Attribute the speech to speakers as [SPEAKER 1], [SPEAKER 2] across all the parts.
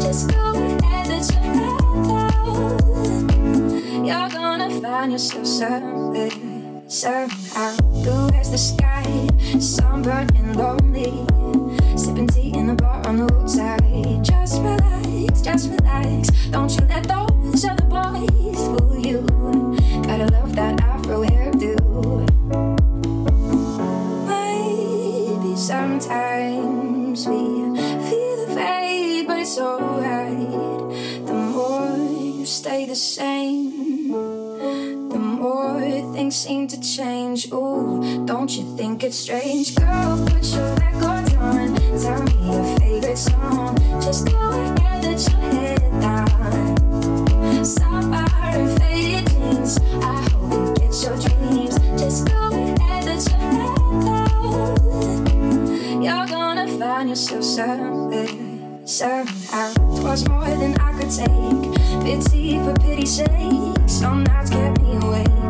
[SPEAKER 1] Just go ahead and your head down. You're gonna find yourself somewhere, somehow. Blue as the sky, sunburned and lonely. Sipping tea in the bar on the roadside. Just relax, just relax. Don't you let those other boys don't you think it's strange? Girl, put your record on. Tell me your favorite song. Just go ahead and your head down. Sapphire and faded jeans. I hope you get your dreams. Just go ahead and your head down. You're gonna find yourself somewhere, somehow. Was more than I could take. Pity for pity's sake. Some nights kept me awake.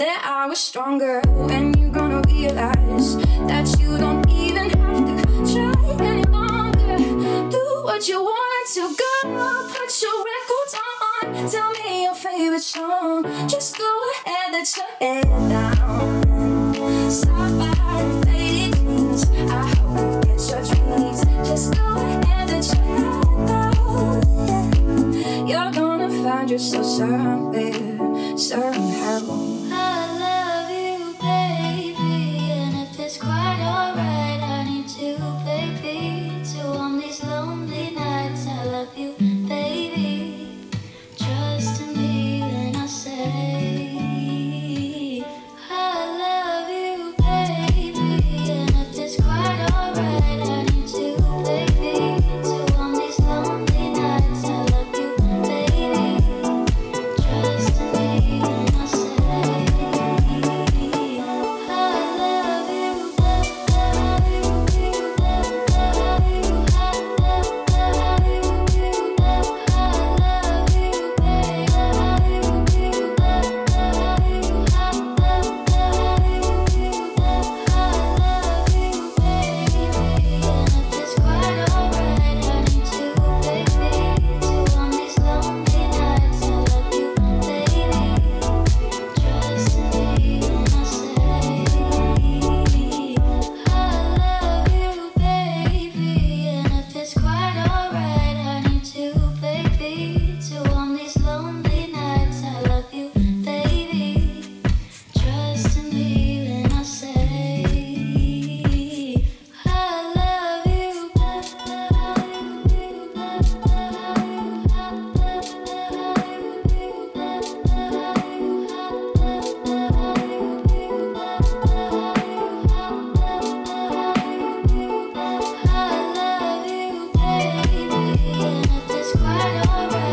[SPEAKER 1] That I was stronger. When you gonna realize that you don't even have to try any longer? Do what you want to go. Put your records on. Tell me your favorite song. Just go ahead, let your head down. Sapphire faded dreams. I hope you get your dreams. Just go ahead, let your head down. You're gonna find yourself somewhere, somehow.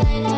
[SPEAKER 2] Bye.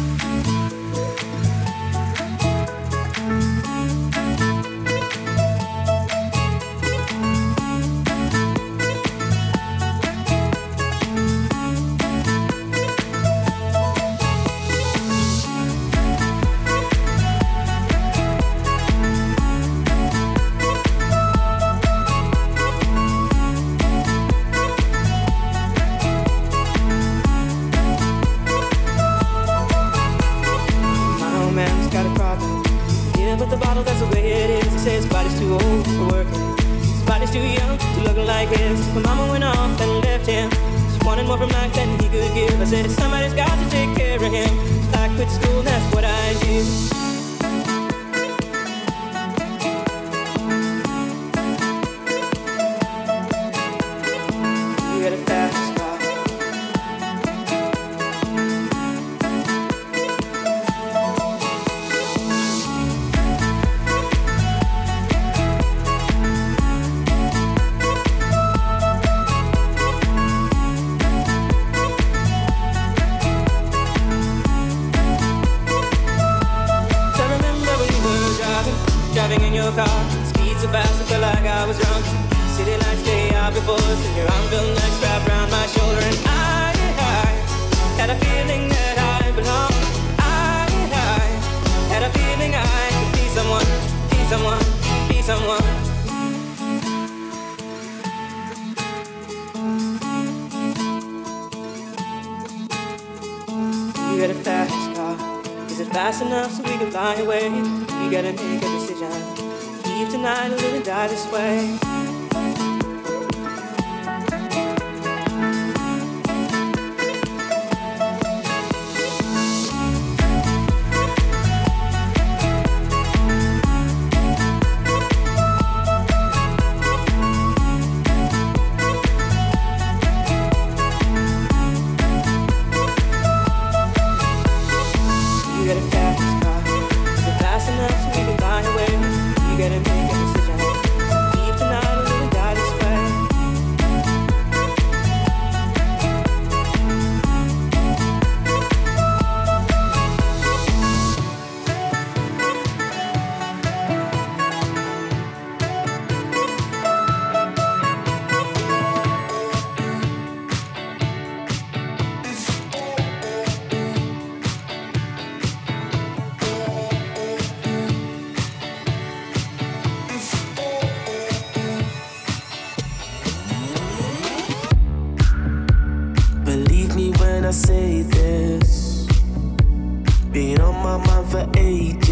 [SPEAKER 3] we.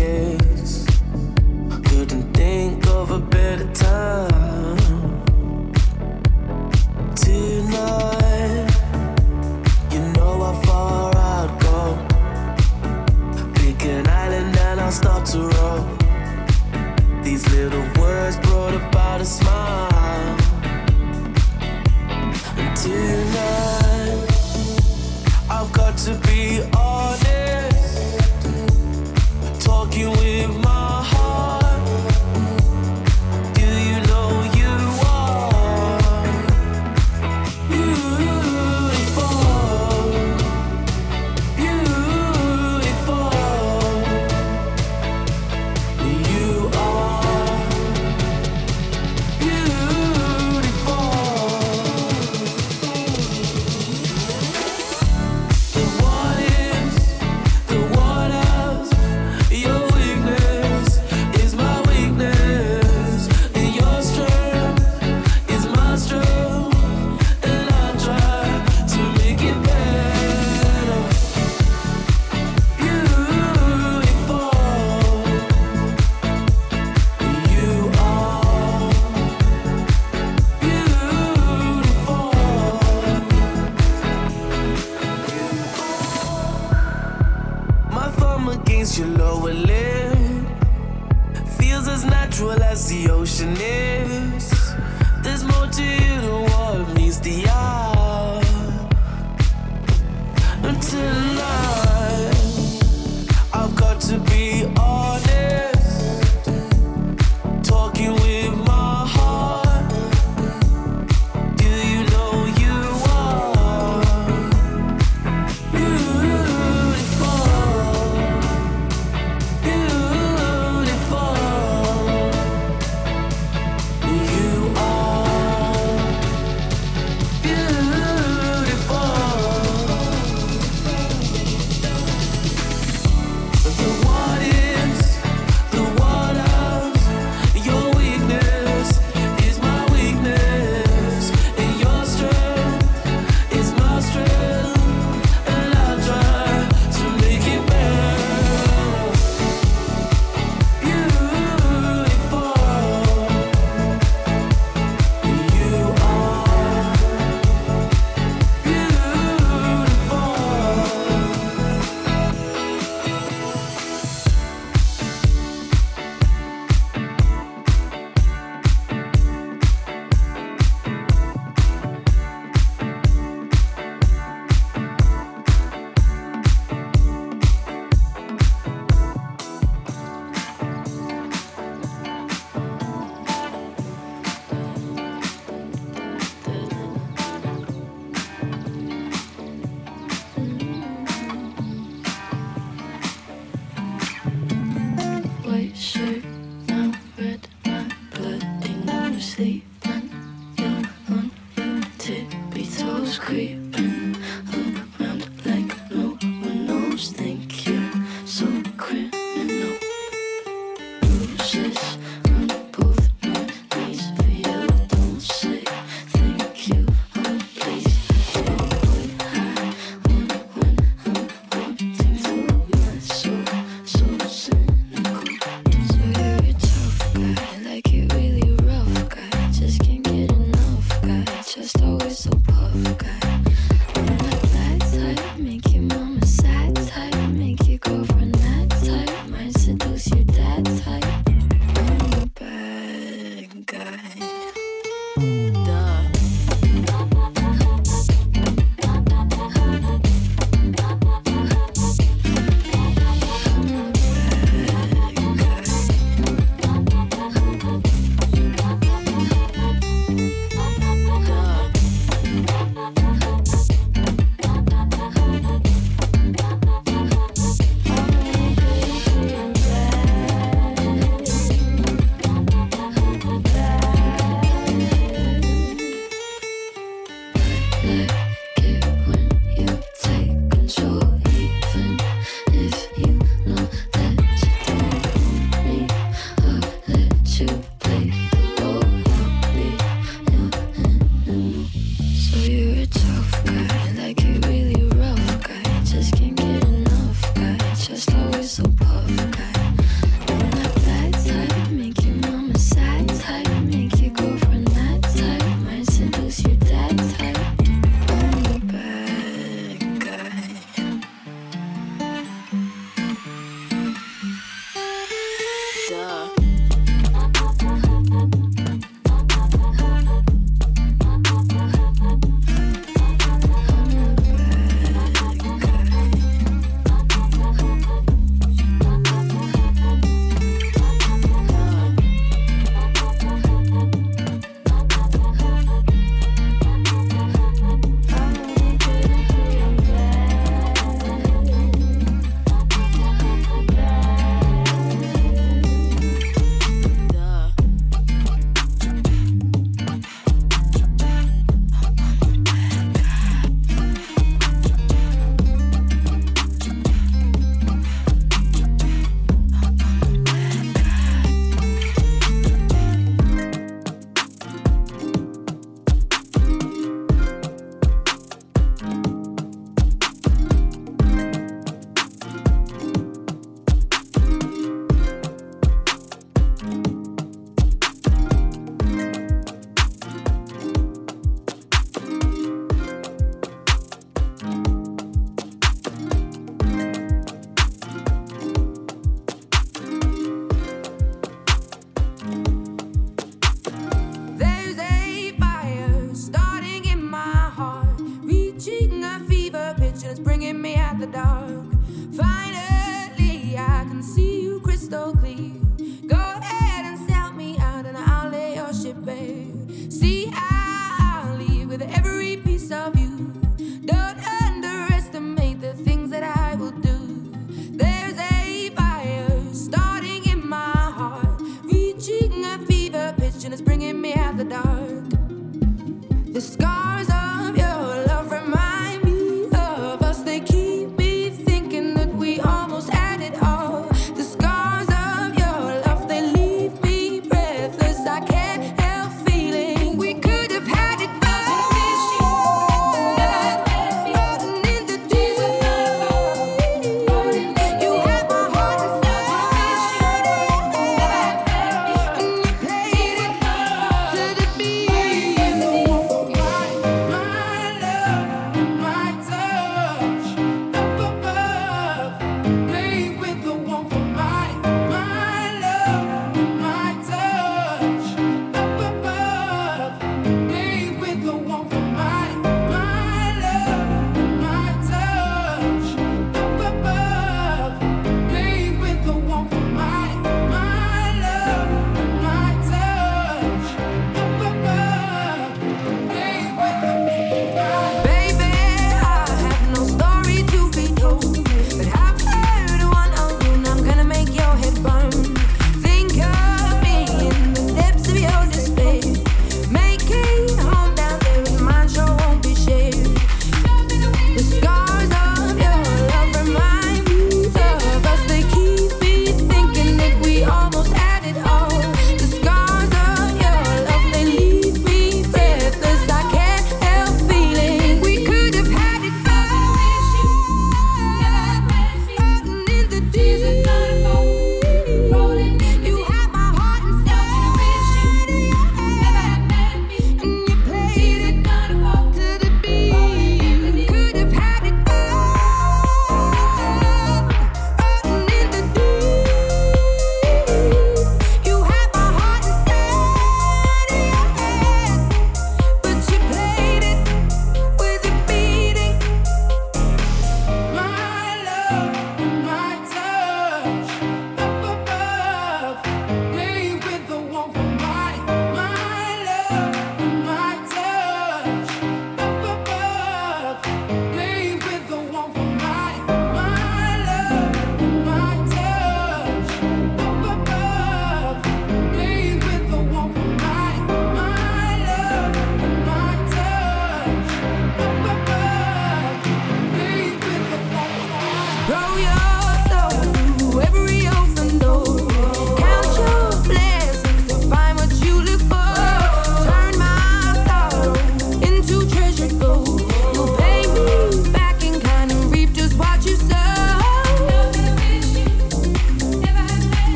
[SPEAKER 4] ba, ba, ba.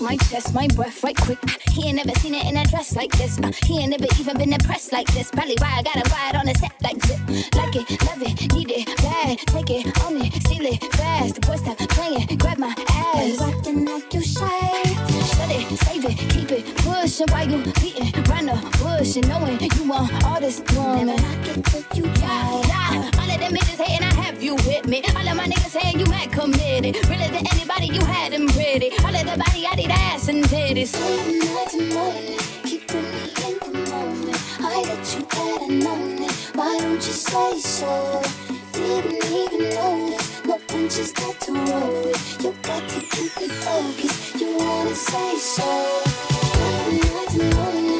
[SPEAKER 1] my chest, my breath right quick. He ain't never seen it in a dress like this. Uh, he ain't never even been impressed like this. Probably why I got him ride on the set like zip. Like it, love it, need it, bad. Take it, own it, steal it, fast. The boy stop playing, grab my ass. Rockin' like you shy. Shut it, save it, keep it, pushing Why you beating around the bush and knowing you want all this woman. Never knock you die. All of them bitches hating, I have you with me. All of my niggas saying you had committed. Really than anybody, you had them pretty. All of the body, I did ass and titties. And morning, me in the. I let you. Why don't you say so? Didn't even notice. No punches to roll. You got to keep it focused. You wanna say so? And morning.